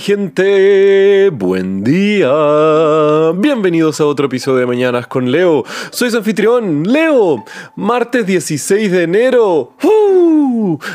gente, buen día. Bienvenidos a otro episodio de Mañanas con Leo. Soy su anfitrión, Leo. Martes 16 de enero.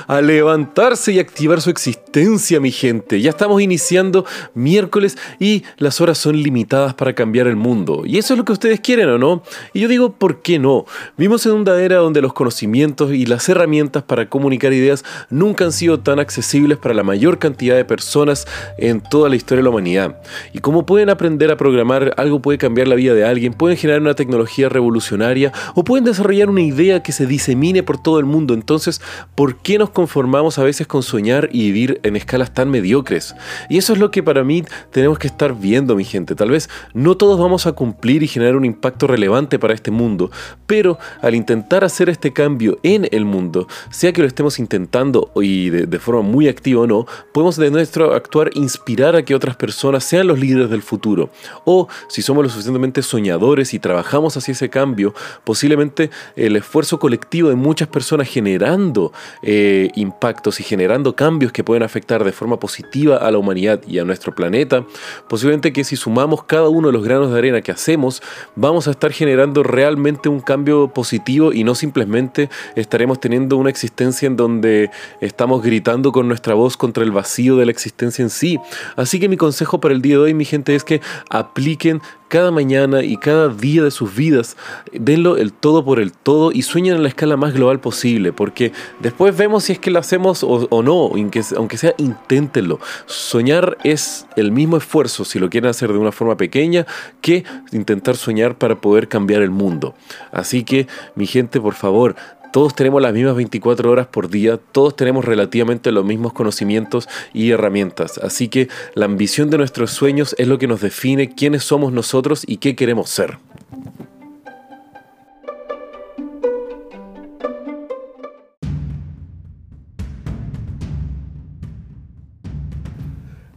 A levantarse y activar su existencia, mi gente. Ya estamos iniciando miércoles y las horas son limitadas para cambiar el mundo. Y eso es lo que ustedes quieren, ¿o no? Y yo digo, ¿por qué no? Vivimos en una era donde los conocimientos y las herramientas para comunicar ideas nunca han sido tan accesibles para la mayor cantidad de personas en toda la historia de la humanidad. Y como pueden aprender a programar, algo puede cambiar la vida de alguien, pueden generar una tecnología revolucionaria o pueden desarrollar una idea que se disemine por todo el mundo. Entonces, ¿por qué nos conformamos a veces con soñar y vivir en escalas tan mediocres? Y eso es lo que para mí tenemos que estar viendo, mi gente. Tal vez no todos vamos a cumplir y generar un impacto relevante para este mundo, pero al intentar hacer este cambio en el mundo, sea que lo estemos intentando y de, de forma muy activa o no, podemos de nuestro actuar inspirar a que otras personas sean los líderes del futuro. O si somos lo suficientemente soñadores y trabajamos hacia ese cambio, posiblemente el esfuerzo colectivo de muchas personas generando eh, impactos y generando cambios que pueden afectar de forma positiva a la humanidad y a nuestro planeta, posiblemente que si sumamos cada uno de los granos de arena que hacemos, vamos a estar generando realmente un cambio positivo y no simplemente estaremos teniendo una existencia en donde estamos gritando con nuestra voz contra el vacío de la existencia en sí. Así que mi consejo para el día de hoy, mi gente, es que apliquen cada mañana y cada día de sus vidas, denlo el todo por el todo y sueñen en la escala más global posible, porque después vemos si es que lo hacemos o, no, aunque, aunque sea, inténtenlo. Soñar es el mismo esfuerzo, si lo quieren hacer de una forma pequeña, que intentar soñar para poder cambiar el mundo. Así que, mi gente, por favor, todos tenemos las mismas 24 horas por día, todos tenemos relativamente los mismos conocimientos y herramientas. Así que la ambición de nuestros sueños es lo que nos define quiénes somos nosotros y qué queremos ser.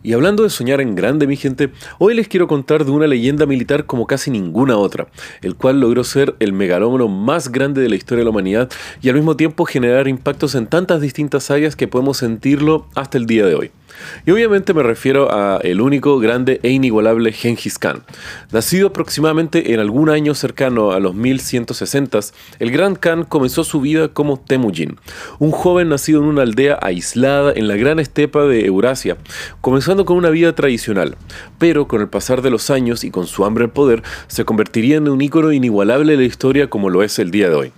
Y hablando de soñar en grande, mi gente, hoy les quiero contar de una leyenda militar como casi ninguna otra, el cual logró ser el megalómano más grande de la historia de la humanidad y al mismo tiempo generar impactos en tantas distintas áreas que podemos sentirlo hasta el día de hoy. Y obviamente me refiero a el único, grande e inigualable Genghis Khan. Nacido aproximadamente en algún año cercano a los 1160, el Gran Khan comenzó su vida como Temujin, un joven nacido en una aldea aislada en la gran estepa de Eurasia, comenzando con una vida tradicional, pero con el pasar de los años y con su hambre al poder, se convertiría en un ícono inigualable de la historia como lo es el día de hoy.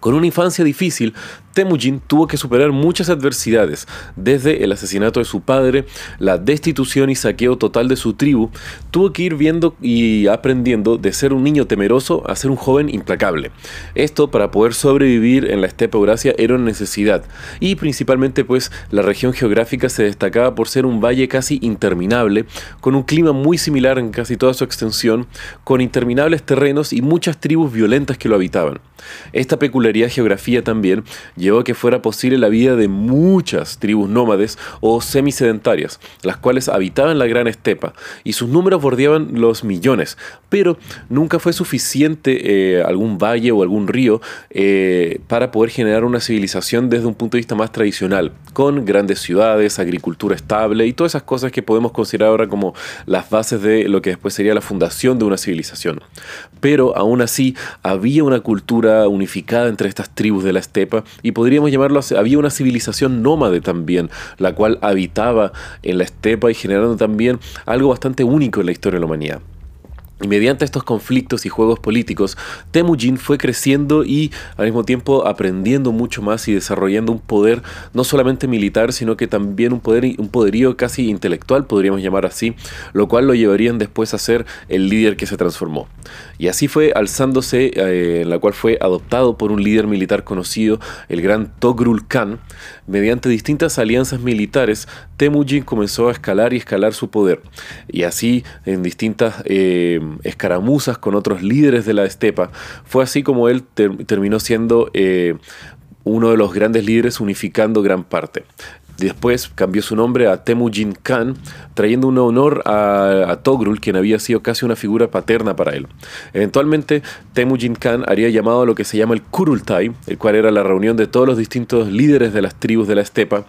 Con una infancia difícil, Temujin tuvo que superar muchas adversidades, desde el asesinato de su padre, la destitución y saqueo total de su tribu, tuvo que ir viendo y aprendiendo de ser un niño temeroso a ser un joven implacable. Esto para poder sobrevivir en la estepa Eurasia era una necesidad, y principalmente pues la región geográfica se destacaba por ser un valle casi interminable, con un clima muy similar en casi toda su extensión, con interminables terrenos y muchas tribus violentas que lo habitaban. Esta peculiaridad geografía también llevó a que fuera posible la vida de muchas tribus nómades o semisedentarias, las cuales habitaban la gran estepa, y sus números bordeaban los millones, pero nunca fue suficiente eh, algún valle o algún río eh, para poder generar una civilización desde un punto de vista más tradicional, con grandes ciudades, agricultura estable y todas esas cosas que podemos considerar ahora como las bases de lo que después sería la fundación de una civilización. Pero aún así había una cultura unificada entre estas tribus de la estepa y podríamos llamarlo, había una civilización nómade también, la cual habitaba en la estepa y generando también algo bastante único en la historia de la humanidad. Y mediante estos conflictos y juegos políticos, Temujin fue creciendo y al mismo tiempo aprendiendo mucho más y desarrollando un poder no solamente militar, sino que también un, poder, un poderío casi intelectual, podríamos llamar así, lo cual lo llevarían después a ser el líder que se transformó. Y así fue alzándose, eh, en la cual fue adoptado por un líder militar conocido, el gran Togrul Khan. Mediante distintas alianzas militares, Temujin comenzó a escalar y escalar su poder. Y así en distintas... Eh, escaramuzas con otros líderes de la estepa. Fue así como él terminó siendo eh, uno de los grandes líderes unificando gran parte. Después cambió su nombre a Temujin Khan, trayendo un honor a, Togrul, quien había sido casi una figura paterna para él. Eventualmente, Temujin Khan haría llamado a lo que se llama el Kurultai, el cual era la reunión de todos los distintos líderes de las tribus de la estepa,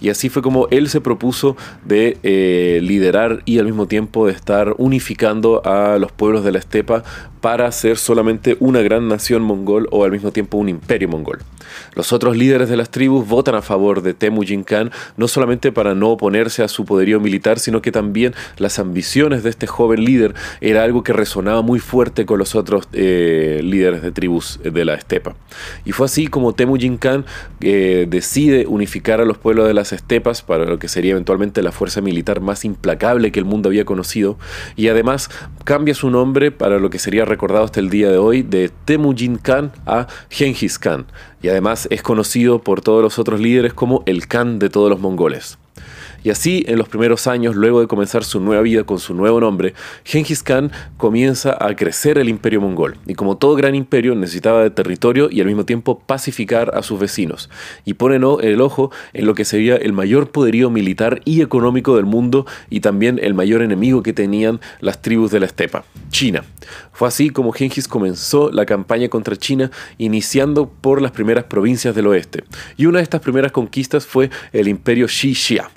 y así fue como él se propuso de eh, liderar y al mismo tiempo de estar unificando a los pueblos de la estepa para ser solamente una gran nación mongol o al mismo tiempo un imperio mongol. Los otros líderes de las tribus votan a favor de Temujin Khan, no solamente para no oponerse a su poderío militar, sino que también las ambiciones de este joven líder era algo que resonaba muy fuerte con los otros eh, líderes de tribus de la estepa. Y fue así como Temujin Khan eh, decide unificar a los pueblos de las estepas para lo que sería eventualmente la fuerza militar más implacable que el mundo había conocido, y además cambia su nombre para lo que sería recordado hasta el día de hoy de Temujin Khan a Genghis Khan, y además es conocido por todos los otros líderes como el Khan de todos los mongoles. Y así, en los primeros años, luego de comenzar su nueva vida con su nuevo nombre, Genghis Khan comienza a crecer el imperio mongol. Y como todo gran imperio, necesitaba de territorio y al mismo tiempo pacificar a sus vecinos. Y pone el ojo en lo que sería el mayor poderío militar y económico del mundo y también el mayor enemigo que tenían las tribus de la estepa, China. Fue así como Genghis comenzó la campaña contra China, iniciando por las primeras provincias del oeste. Y una de estas primeras conquistas fue el imperio Xi-Xia.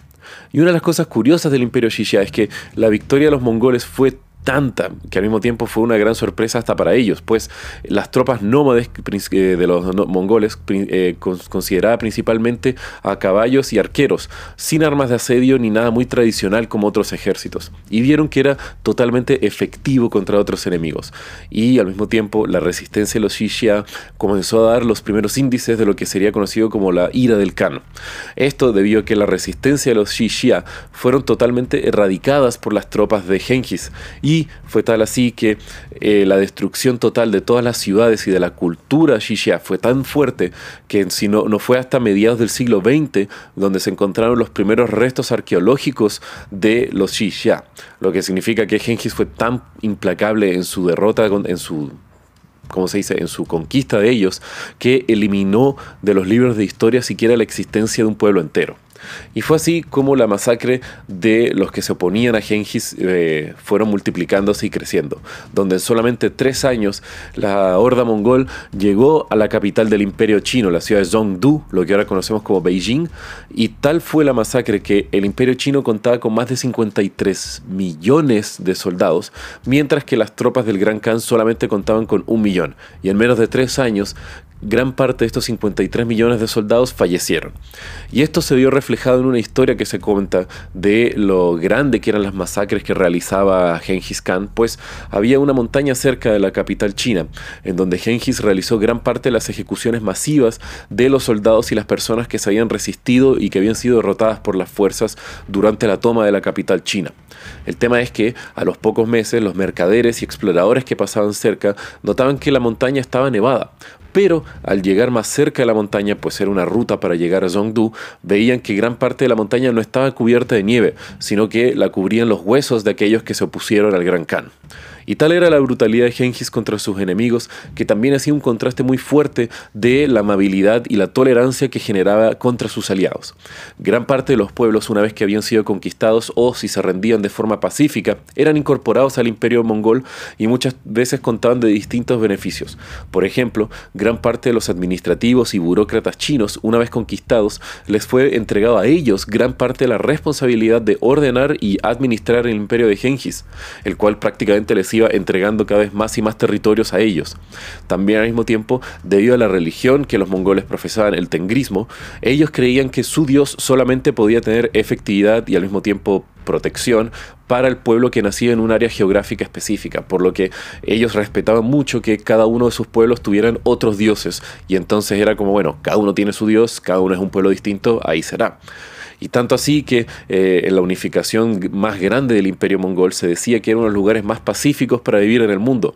Y una de las cosas curiosas del imperio Xixia es que la victoria de los mongoles fue tanta que al mismo tiempo fue una gran sorpresa hasta para ellos, pues las tropas nómades eh, de los mongoles eh, consideraban principalmente a caballos y arqueros, sin armas de asedio ni nada muy tradicional como otros ejércitos, y vieron que era totalmente efectivo contra otros enemigos. Y al mismo tiempo la resistencia de los Xixia comenzó a dar los primeros índices de lo que sería conocido como la ira del Khan. Esto debido a que la resistencia de los Xixia fueron totalmente erradicadas por las tropas de Genghis y fue tal así que eh, la destrucción total de todas las ciudades y de la cultura Xixia fue tan fuerte que si no, no fue hasta mediados del siglo XX donde se encontraron los primeros restos arqueológicos de los Xixia, lo que significa que Genghis fue tan implacable en su derrota, en su como se dice, en su conquista de ellos, que eliminó de los libros de historia siquiera la existencia de un pueblo entero. Y fue así como la masacre de los que se oponían a Genghis eh, fueron multiplicándose y creciendo, donde en solamente tres años la horda mongol llegó a la capital del imperio chino, la ciudad de Zhongdu, lo que ahora conocemos como Beijing, y tal fue la masacre que el imperio chino contaba con más de 53 millones de soldados, mientras que las tropas del Gran Khan solamente contaban con un millón, y en menos de tres años gran parte de estos 53 millones de soldados fallecieron. Y esto se vio reflejado en una historia que se cuenta de lo grande que eran las masacres que realizaba Genghis Khan, pues había una montaña cerca de la capital china, en donde Genghis realizó gran parte de las ejecuciones masivas de los soldados y las personas que se habían resistido y que habían sido derrotadas por las fuerzas durante la toma de la capital china. El tema es que a los pocos meses los mercaderes y exploradores que pasaban cerca notaban que la montaña estaba nevada, pero al llegar más cerca de la montaña, pues era una ruta para llegar a Zhongdu, veían que gran parte de la montaña no estaba cubierta de nieve, sino que la cubrían los huesos de aquellos que se opusieron al Gran Khan. Y tal era la brutalidad de Genghis contra sus enemigos, que también hacía un contraste muy fuerte de la amabilidad y la tolerancia que generaba contra sus aliados. Gran parte de los pueblos, una vez que habían sido conquistados o si se rendían de forma pacífica, eran incorporados al imperio mongol y muchas veces contaban de distintos beneficios. Por ejemplo, gran parte de los administrativos y burócratas chinos, una vez conquistados, les fue entregado a ellos gran parte de la responsabilidad de ordenar y administrar el imperio de Genghis, el cual prácticamente les entregando cada vez más y más territorios a ellos. También al mismo tiempo, debido a la religión que los mongoles profesaban, el tengrismo, ellos creían que su dios solamente podía tener efectividad y al mismo tiempo protección para el pueblo que nacía en un área geográfica específica, por lo que ellos respetaban mucho que cada uno de sus pueblos tuvieran otros dioses, y entonces era como, bueno, cada uno tiene su dios, cada uno es un pueblo distinto, ahí será. Y tanto así que eh, en la unificación más grande del imperio mongol se decía que eran los lugares más pacíficos para vivir en el mundo.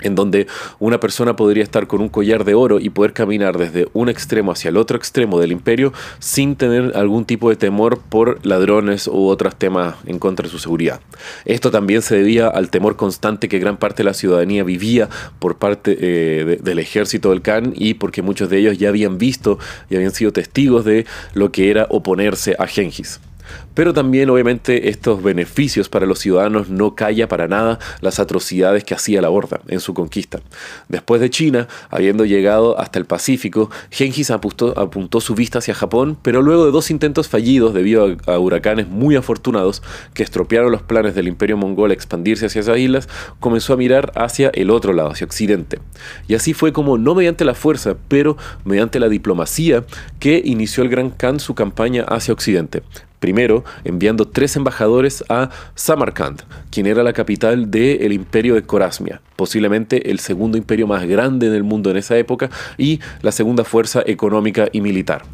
En donde una persona podría estar con un collar de oro y poder caminar desde un extremo hacia el otro extremo del imperio sin tener algún tipo de temor por ladrones u otros temas en contra de su seguridad. Esto también se debía al temor constante que gran parte de la ciudadanía vivía por parte eh, del ejército del Khan y porque muchos de ellos ya habían visto y habían sido testigos de lo que era oponerse a Gengis. Pero también obviamente estos beneficios para los ciudadanos no calla para nada las atrocidades que hacía la Horda en su conquista. Después de China, habiendo llegado hasta el Pacífico, apuntó, apuntó su vista hacia Japón, pero luego de dos intentos fallidos debido a, a huracanes muy afortunados que estropearon los planes del imperio mongol a expandirse hacia esas islas, comenzó a mirar hacia el otro lado, hacia Occidente. Y así fue como, no mediante la fuerza, pero mediante la diplomacia, que inició el Gran Khan su campaña hacia Occidente. Primero, enviando tres embajadores a Samarkand, quien era la capital del imperio de Corasmia, posiblemente el segundo imperio más grande en el mundo en esa época y la segunda fuerza económica y militar.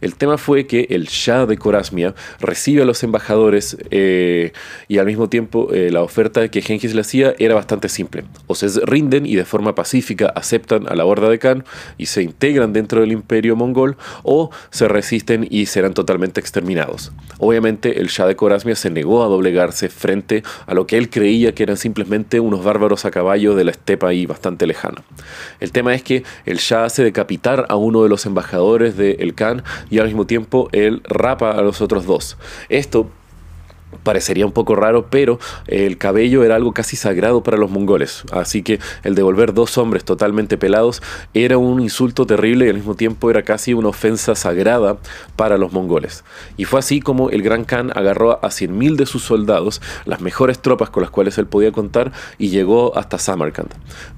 El tema fue que el Shah de Corasmia recibe a los embajadores eh, y al mismo tiempo eh, la oferta que Genghis le hacía era bastante simple. O se rinden y de forma pacífica aceptan a la horda de Khan y se integran dentro del imperio mongol o se resisten y serán totalmente exterminados. Obviamente el Shah de Corasmia se negó a doblegarse frente a lo que él creía que eran simplemente unos bárbaros a caballo de la estepa ahí bastante lejana. El tema es que el Shah hace decapitar a uno de los embajadores de El Khan y al mismo tiempo él rapa a los otros dos. Esto parecería un poco raro, pero el cabello era algo casi sagrado para los mongoles, así que el devolver dos hombres totalmente pelados era un insulto terrible y al mismo tiempo era casi una ofensa sagrada para los mongoles. Y fue así como el Gran Khan agarró a 100.000 de sus soldados, las mejores tropas con las cuales él podía contar, y llegó hasta Samarkand.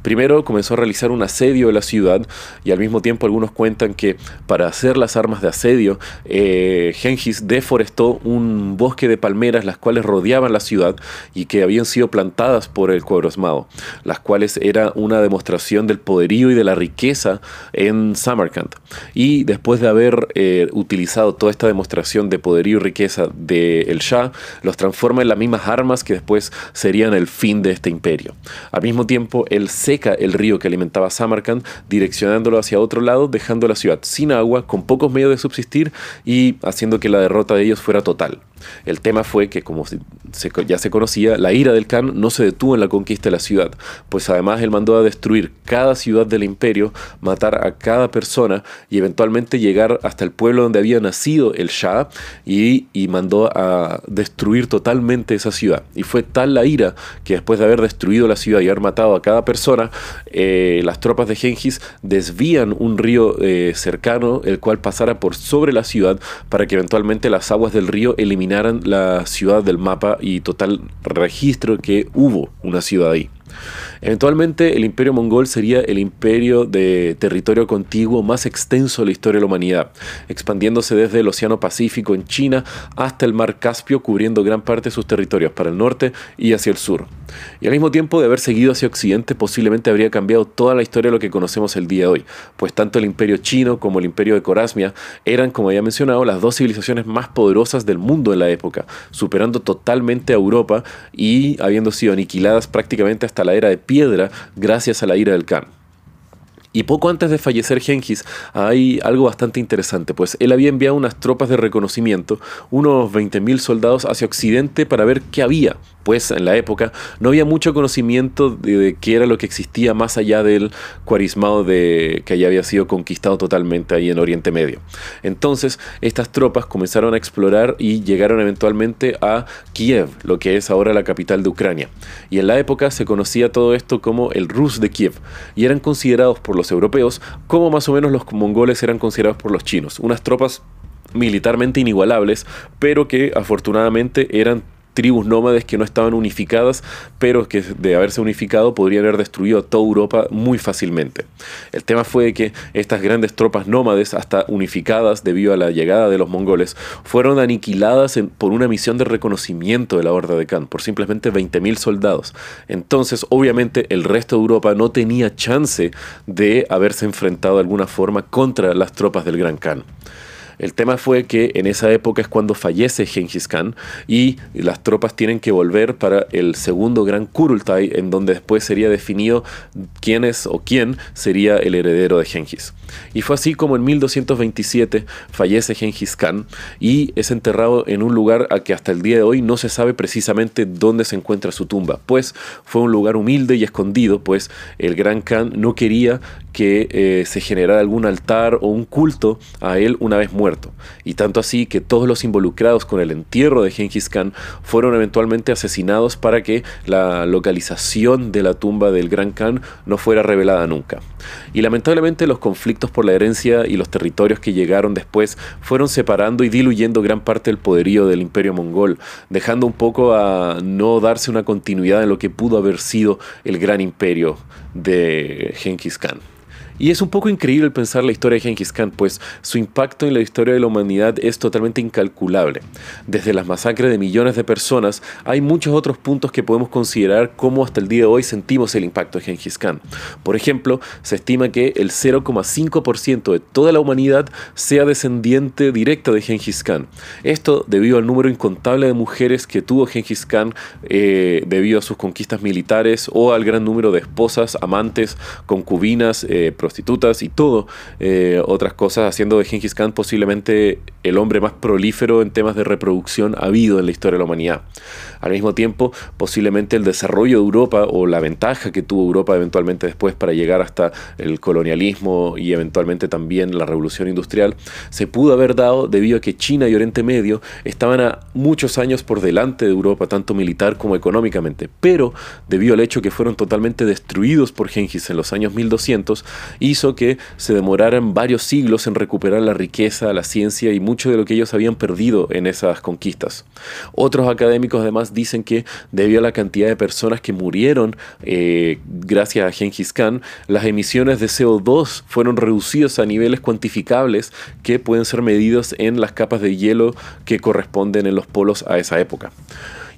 Primero comenzó a realizar un asedio de la ciudad y al mismo tiempo algunos cuentan que para hacer las armas de asedio, eh, Genghis deforestó un bosque de palmeras las cuales rodeaban la ciudad y que habían sido plantadas por el Esmado, las cuales era una demostración del poderío y de la riqueza en Samarkand. Y después de haber eh, utilizado toda esta demostración de poderío y riqueza del Shah, los transforma en las mismas armas que después serían el fin de este imperio. Al mismo tiempo, él seca el río que alimentaba Samarkand, direccionándolo hacia otro lado, dejando la ciudad sin agua, con pocos medios de subsistir y haciendo que la derrota de ellos fuera total. El tema fue que, como ya se conocía, la ira del Khan no se detuvo en la conquista de la ciudad, pues además él mandó a destruir cada ciudad del imperio, matar a cada persona y eventualmente llegar hasta el pueblo donde había nacido el Shah y, mandó a destruir totalmente esa ciudad. Y fue tal la ira que después de haber destruido la ciudad y haber matado a cada persona, eh, las tropas de Genghis desvían un río eh, cercano, el cual pasara por sobre la ciudad para que eventualmente las aguas del río eliminaran la ciudad del mapa y total registro que hubo una ciudad ahí. Eventualmente el imperio mongol sería el imperio de territorio contiguo más extenso de la historia de la humanidad, expandiéndose desde el Océano Pacífico en China hasta el Mar Caspio, cubriendo gran parte de sus territorios para el norte y hacia el sur. Y al mismo tiempo de haber seguido hacia Occidente, posiblemente habría cambiado toda la historia de lo que conocemos el día de hoy, pues tanto el imperio chino como el imperio de Corasmia eran, como había mencionado, las dos civilizaciones más poderosas del mundo en la época, superando totalmente a Europa y habiendo sido aniquiladas prácticamente hasta la era de piedra gracias a la ira del Khan. Y poco antes de fallecer Genghis hay algo bastante interesante, pues él había enviado unas tropas de reconocimiento, unos 20.000 soldados hacia Occidente para ver qué había, pues en la época no había mucho conocimiento de, qué era lo que existía más allá del cuarismado de, que ya había sido conquistado totalmente ahí en Oriente Medio. Entonces estas tropas comenzaron a explorar y llegaron eventualmente a Kiev, lo que es ahora la capital de Ucrania. Y en la época se conocía todo esto como el Rus de Kiev, y eran considerados por los europeos, como más o menos los mongoles eran considerados por los chinos. Unas tropas militarmente inigualables, pero que afortunadamente eran tribus nómades que no estaban unificadas, pero que de haberse unificado podrían haber destruido a toda Europa muy fácilmente. El tema fue que estas grandes tropas nómades, hasta unificadas debido a la llegada de los mongoles, fueron aniquiladas por una misión de reconocimiento de la Horda de Khan, por simplemente 20.000 soldados. Entonces, obviamente, el resto de Europa no tenía chance de haberse enfrentado de alguna forma contra las tropas del Gran Khan. El tema fue que en esa época es cuando fallece Genghis Khan y las tropas tienen que volver para el segundo gran Kurultai, en donde después sería definido quién es o quién sería el heredero de Genghis. Y fue así como en 1227 fallece Genghis Khan y es enterrado en un lugar a que hasta el día de hoy no se sabe precisamente dónde se encuentra su tumba, pues fue un lugar humilde y escondido, pues el gran Khan no quería que eh, se generara algún altar o un culto a él una vez muerto. Y tanto así que todos los involucrados con el entierro de Genghis Khan fueron eventualmente asesinados para que la localización de la tumba del gran Khan no fuera revelada nunca. Y lamentablemente los conflictos por la herencia y los territorios que llegaron después fueron separando y diluyendo gran parte del poderío del imperio mongol, dejando un poco a no darse una continuidad en lo que pudo haber sido el gran imperio de Genghis Khan. Y es un poco increíble pensar la historia de Genghis Khan, pues su impacto en la historia de la humanidad es totalmente incalculable. Desde las masacres de millones de personas, hay muchos otros puntos que podemos considerar cómo hasta el día de hoy sentimos el impacto de Genghis Khan. Por ejemplo, se estima que el 0,5% de toda la humanidad sea descendiente directa de Genghis Khan. Esto debido al número incontable de mujeres que tuvo Genghis Khan eh, debido a sus conquistas militares o al gran número de esposas, amantes, concubinas, eh, y todo, eh, otras cosas, haciendo de Genghis Khan posiblemente el hombre más prolífero en temas de reproducción habido en la historia de la humanidad. Al mismo tiempo, posiblemente el desarrollo de Europa o la ventaja que tuvo Europa eventualmente después para llegar hasta el colonialismo y eventualmente también la revolución industrial, se pudo haber dado debido a que China y Oriente Medio estaban a muchos años por delante de Europa, tanto militar como económicamente, pero debido al hecho que fueron totalmente destruidos por Genghis en los años 1200, hizo que se demoraran varios siglos en recuperar la riqueza, la ciencia y mucho de lo que ellos habían perdido en esas conquistas. Otros académicos además dicen que debido a la cantidad de personas que murieron eh, gracias a Genghis Khan, las emisiones de CO2 fueron reducidas a niveles cuantificables que pueden ser medidos en las capas de hielo que corresponden en los polos a esa época.